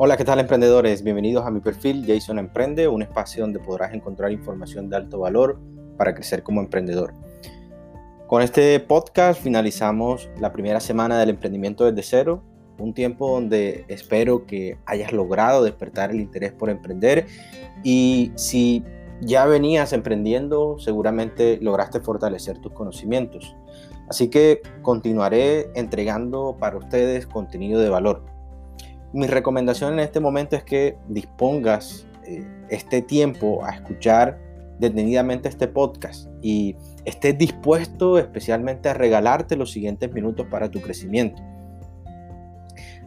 Hola, ¿qué tal emprendedores? Bienvenidos a mi perfil Jason Emprende, un espacio donde podrás encontrar información de alto valor para crecer como emprendedor. Con este podcast finalizamos la primera semana del emprendimiento desde cero, un tiempo donde espero que hayas logrado despertar el interés por emprender y si ya venías emprendiendo, seguramente lograste fortalecer tus conocimientos. Así que continuaré entregando para ustedes contenido de valor mi recomendación en este momento es que dispongas eh, este tiempo a escuchar detenidamente este podcast y estés dispuesto especialmente a regalarte los siguientes minutos para tu crecimiento.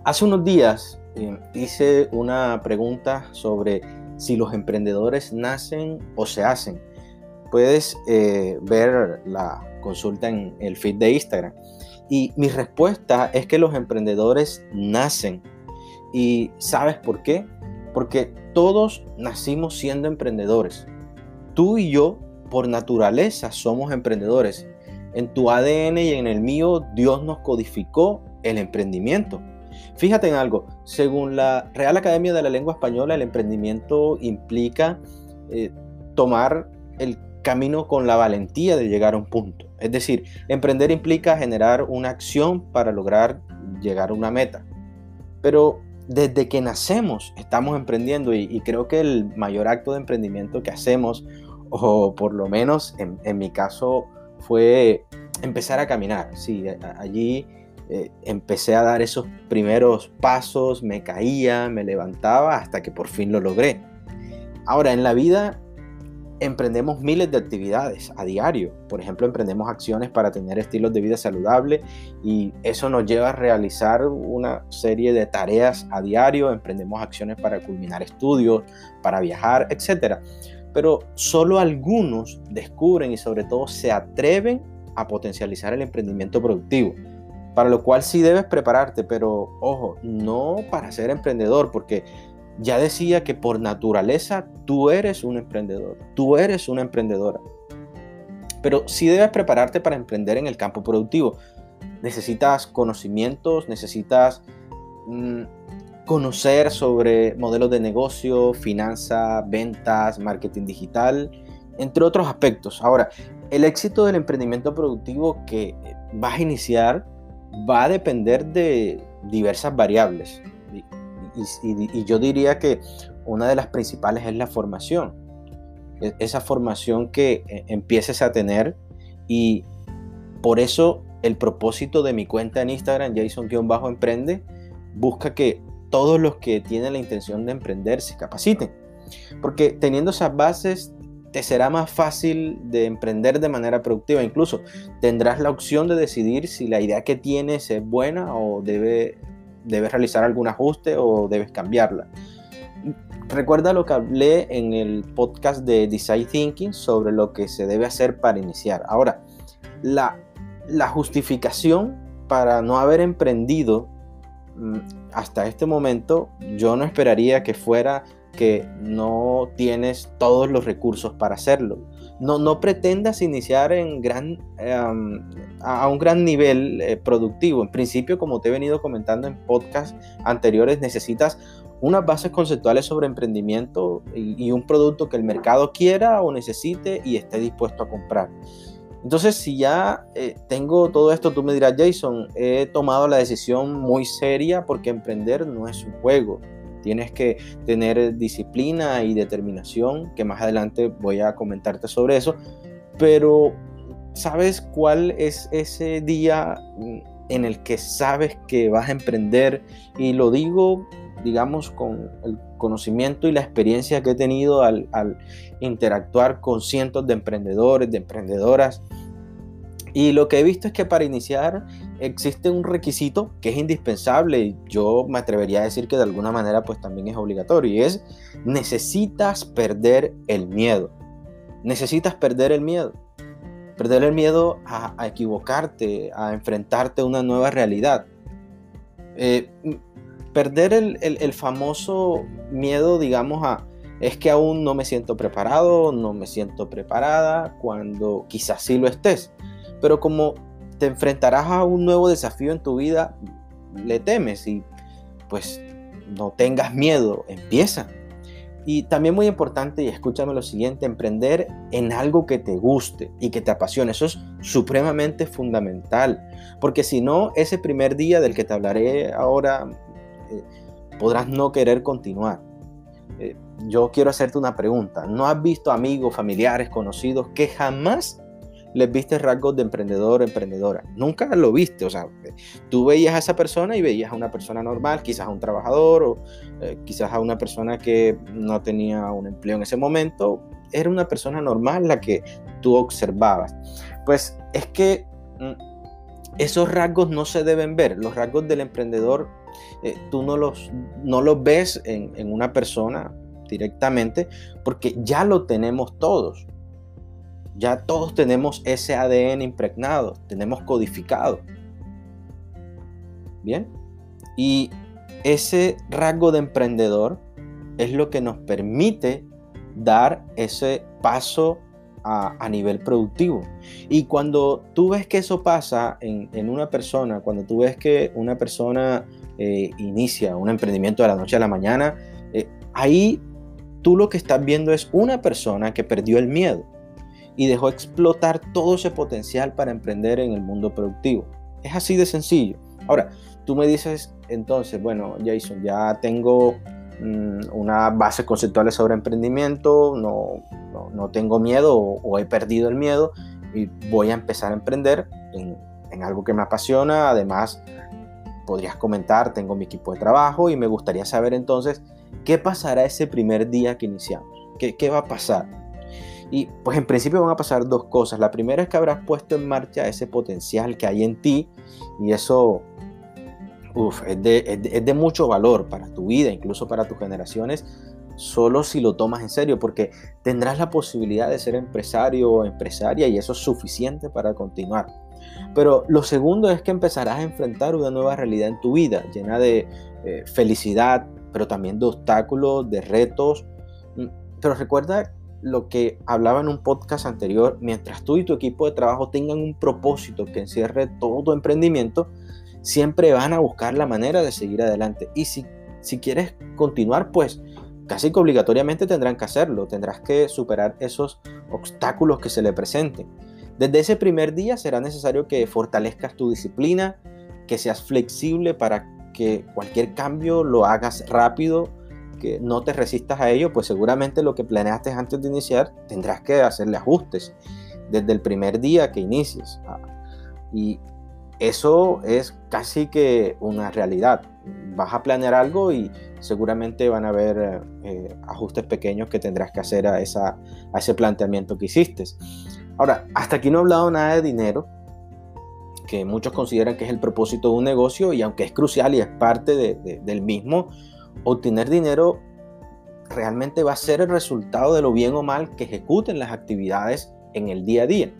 Hace unos días eh, hice una pregunta sobre si los emprendedores nacen o se hacen. Puedes eh, ver la consulta en el feed de Instagram. Y mi respuesta es que los emprendedores nacen ¿Y sabes por qué? Porque todos nacimos siendo emprendedores. Tú y yo, por naturaleza, somos emprendedores. En tu ADN y en el mío, Dios nos codificó el emprendimiento. Fíjate en algo, según la Real Academia de la Lengua Española, el emprendimiento implica eh, tomar el camino con la valentía de llegar a un punto. Es decir, emprender implica generar una acción para lograr llegar a una meta. Pero desde que nacemos estamos emprendiendo y, creo que el mayor acto de emprendimiento que hacemos, o por lo menos en, mi caso, fue empezar a caminar. Sí, allí eh, empecé a dar esos primeros pasos, me caía, me levantaba hasta que por fin lo logré. Ahora, en la vida emprendemos miles de actividades a diario. Por ejemplo, emprendemos acciones para tener estilos de vida saludable y eso nos lleva a realizar una serie de tareas a diario. Emprendemos acciones para culminar estudios, para viajar, etc. Pero solo algunos descubren y sobre todo se atreven a potencializar el emprendimiento productivo. Para lo cual sí debes prepararte, pero ojo, no para ser emprendedor, porque ya decía que por naturaleza tú eres un emprendedor, tú eres una emprendedora. Pero sí debes prepararte para emprender en el campo productivo. Necesitas conocimientos, necesitas mm, conocer sobre modelos de negocio, finanzas, ventas, marketing digital, entre otros aspectos. Ahora, el éxito del emprendimiento productivo que vas a iniciar va a depender de diversas variables y, yo diría que una de las principales es la formación. E, esa formación que eh, empieces a tener y por eso el propósito de mi cuenta en Instagram, Jason-Emprende, busca que todos los que tienen la intención de emprender se capaciten. Porque teniendo esas bases te será más fácil de emprender de manera productiva. Incluso tendrás la opción de decidir si la idea que tienes es buena o debe debes realizar algún ajuste o debes cambiarla. Recuerda lo que hablé en el podcast de Design Thinking sobre lo que se debe hacer para iniciar. Ahora, la, la justificación para no haber emprendido mm, hasta este momento, yo no esperaría que fuera que no tienes todos los recursos para hacerlo. No, no pretendas iniciar en gran, em, a un gran nivel eh, productivo. En principio, como te he venido comentando en podcasts anteriores, necesitas unas bases conceptuales sobre emprendimiento y, un producto que el mercado quiera o necesite y esté dispuesto a comprar. Entonces, si ya eh, tengo todo esto, tú me dirás, Jason, he tomado la decisión muy seria porque emprender no es un juego Tienes que tener disciplina y determinación, que más adelante voy a comentarte sobre eso. Pero, ¿sabes cuál es ese día en el que sabes que vas a emprender? Y lo digo, digamos, con el conocimiento y la experiencia que he tenido al, al interactuar con cientos de emprendedores, de emprendedoras y lo que he visto es que para iniciar existe un requisito que es indispensable y yo me atrevería a decir que de alguna manera pues también es obligatorio y es necesitas perder el miedo. Necesitas perder el miedo. Perder el miedo a, equivocarte, a enfrentarte a una nueva realidad. Eh, perder el, el famoso miedo, digamos, a es que aún no me siento preparado, no me siento preparada, cuando quizás sí lo estés pero como te enfrentarás a un nuevo desafío en tu vida, le temes y pues no tengas miedo, empieza. Y también muy importante, y escúchame lo siguiente, emprender en algo que te guste y que te apasione. Eso es supremamente fundamental, porque si no, ese primer día del que te hablaré ahora, eh, podrás no querer continuar. Eh, yo quiero hacerte una pregunta. ¿No has visto amigos, familiares, conocidos que jamás les viste rasgos de emprendedor emprendedora. Nunca lo viste, o sea, tú veías a esa persona y veías a una persona normal, quizás a un trabajador o eh, quizás a una persona que no tenía un empleo en ese momento. Era una persona normal la que tú observabas. Pues es que mm, esos rasgos no se deben ver. Los rasgos del emprendedor, eh, tú no los, no los ves en una persona directamente porque ya lo tenemos todos. Ya todos tenemos ese ADN impregnado, tenemos codificado. Bien. Y ese rasgo de emprendedor es lo que nos permite dar ese paso a, nivel productivo. Y cuando tú ves que eso pasa en, una persona, cuando tú ves que una persona eh, inicia un emprendimiento de la noche a la mañana, eh, ahí tú lo que estás viendo es una persona que perdió el miedo y dejó explotar todo ese potencial para emprender en el mundo productivo. Es así de sencillo. Ahora, tú me dices entonces, bueno, Jason, ya tengo mm, una base conceptual sobre emprendimiento, no, no, tengo miedo o, he perdido el miedo y voy a empezar a emprender en, algo que me apasiona. Además, podrías comentar, tengo mi equipo de trabajo y me gustaría saber entonces qué pasará ese primer día que iniciamos. ¿Qué, qué va a pasar? Y pues en principio van a pasar dos cosas. La primera es que habrás puesto en marcha ese potencial que hay en ti y eso es, de, mucho valor para tu vida, incluso para tus generaciones, solo si lo tomas en serio, porque tendrás la posibilidad de ser empresario o empresaria y eso es suficiente para continuar. Pero lo segundo es que empezarás a enfrentar una nueva realidad en tu vida, llena de eh, felicidad, pero también de obstáculos, de retos. Mm, pero recuerda lo que hablaba en un podcast anterior, mientras tú y tu equipo de trabajo tengan un propósito que encierre todo emprendimiento, siempre van a buscar la manera de seguir adelante. Y si, si quieres continuar, pues casi que obligatoriamente tendrán que hacerlo, tendrás que superar esos obstáculos que se le presenten. Desde ese primer día será necesario que fortalezcas tu disciplina, que seas flexible para que cualquier cambio lo hagas rápido, que no te resistas a ello, pues seguramente lo que planeaste antes de iniciar tendrás que hacerle ajustes desde el primer día que inicies. Ah, y eso es casi que una realidad. Vas a planear algo y seguramente van a haber eh, ajustes pequeños que tendrás que hacer a, esa, a ese planteamiento que hiciste. Ahora, hasta aquí no he hablado nada de dinero, que muchos consideran que es el propósito de un negocio y aunque es crucial y es parte del mismo, obtener dinero realmente va a ser el resultado de lo bien o mal que ejecuten las actividades en el día a día.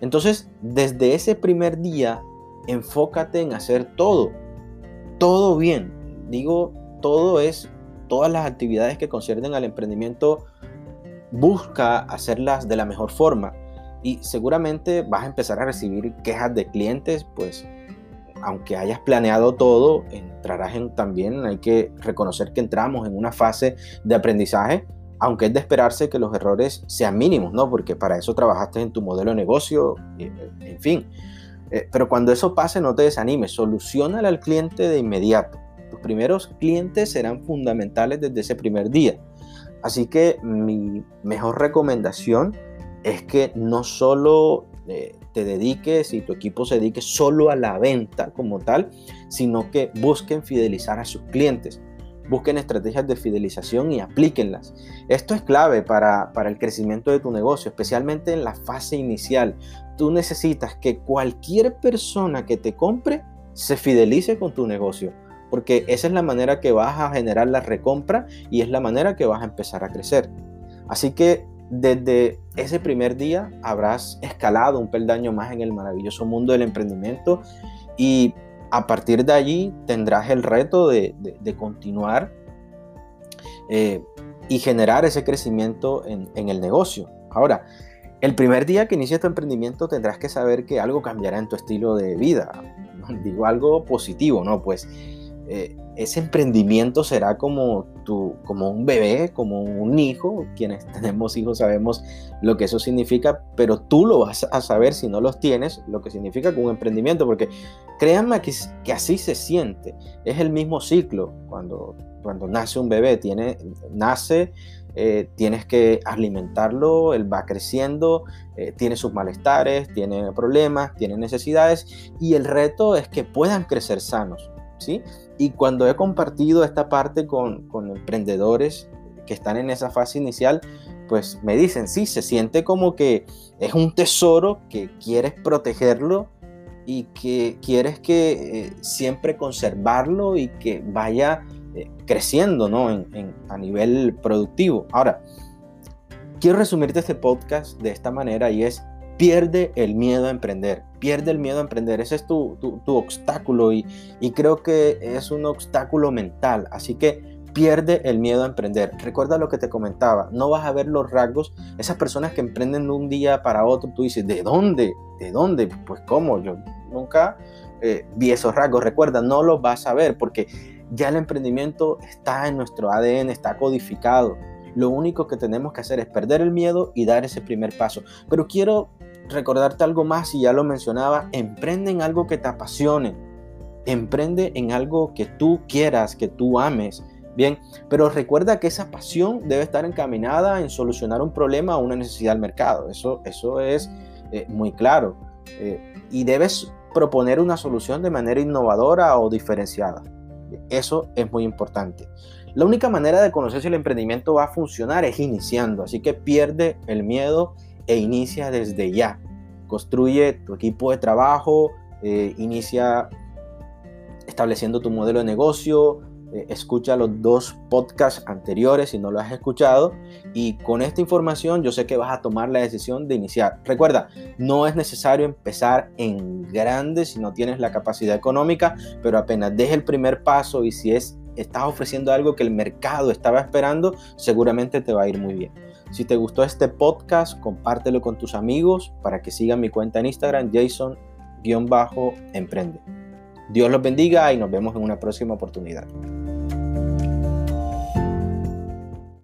Entonces, desde ese primer día, enfócate en hacer todo, todo bien. Digo, todo es, todas las actividades que conciernen al emprendimiento, busca hacerlas de la mejor forma. Y seguramente vas a empezar a recibir quejas de clientes, pues aunque hayas planeado todo, entrarás en también, hay que reconocer que entramos en una fase de aprendizaje, aunque es de esperarse que los errores sean mínimos, ¿no? Porque para eso trabajaste en tu modelo de negocio, en fin. Eh, pero cuando eso pase, no te desanimes, solucionale al cliente de inmediato. Tus primeros clientes serán fundamentales desde ese primer día. Así que mi mejor recomendación es que no solo eh, te dediques y tu equipo se dedique solo a la venta como tal, sino que busquen fidelizar a sus clientes. Busquen estrategias de fidelización y aplíquenlas. Esto es clave para, para el crecimiento de tu negocio, especialmente en la fase inicial. Tú necesitas que cualquier persona que te compre se fidelice con tu negocio, porque esa es la manera que vas a generar la recompra y es la manera que vas a empezar a crecer. Así que desde ese primer día habrás escalado un peldaño más en el maravilloso mundo del emprendimiento y a partir de allí tendrás el reto de, continuar eh, y generar ese crecimiento en, el negocio. Ahora, el primer día que inicies tu emprendimiento tendrás que saber que algo cambiará en tu estilo de vida. Digo algo positivo, ¿no? Pues eh, ese emprendimiento será como, tu, como un bebé, como un hijo. Quienes tenemos hijos sabemos lo que eso significa, pero tú lo vas a saber si no los tienes, lo que significa con un emprendimiento, porque créanme que, así se siente. Es el mismo ciclo cuando, cuando nace un bebé, tiene, nace eh, tienes que alimentarlo, él va creciendo, eh, tiene sus malestares, tiene problemas, tiene necesidades y el reto es que puedan crecer sanos, Y cuando he compartido esta parte con, con emprendedores que están en esa fase inicial, pues me dicen, sí, se siente como que es un tesoro que quieres protegerlo y que quieres que eh, siempre conservarlo y que vaya eh, creciendo ¿no? a nivel productivo. Ahora, quiero resumirte este podcast de esta manera y es pierde el miedo a emprender, pierde el miedo a emprender, ese es tu, tu, obstáculo y, y, creo que es un obstáculo mental, así que pierde el miedo a emprender. Recuerda lo que te comentaba, no vas a ver los rasgos, esas personas que emprenden de un día para otro, tú dices, ¿de dónde? ¿De dónde? Pues cómo, yo nunca eh, vi esos rasgos, recuerda, no los vas a ver porque ya el emprendimiento está en nuestro ADN, está codificado. Lo único que tenemos que hacer es perder el miedo y dar ese primer paso. Pero quiero recordarte algo más, y ya lo mencionaba, emprende en algo que te apasione. Emprende en algo que tú quieras, que tú ames. Bien, pero recuerda que esa pasión debe estar encaminada en solucionar un problema o una necesidad del mercado. Eso, eso es eh, muy claro. Eh, y debes proponer una solución de manera innovadora o diferenciada. Eso es muy importante. La única manera de conocer si el emprendimiento va a funcionar es iniciando, así que pierde el miedo e inicia desde ya. Construye tu equipo de trabajo, eh, inicia estableciendo tu modelo de negocio, eh, escucha los dos podcasts anteriores si no lo has escuchado y con esta información yo sé que vas a tomar la decisión de iniciar. Recuerda, no es necesario empezar en grande si no tienes la capacidad económica, pero apenas deje el primer paso y si es estás ofreciendo algo que el mercado estaba esperando, seguramente te va a ir muy bien. Si te gustó este podcast, compártelo con tus amigos para que sigan mi cuenta en Instagram, Jason-emprende. Dios los bendiga y nos vemos en una próxima oportunidad.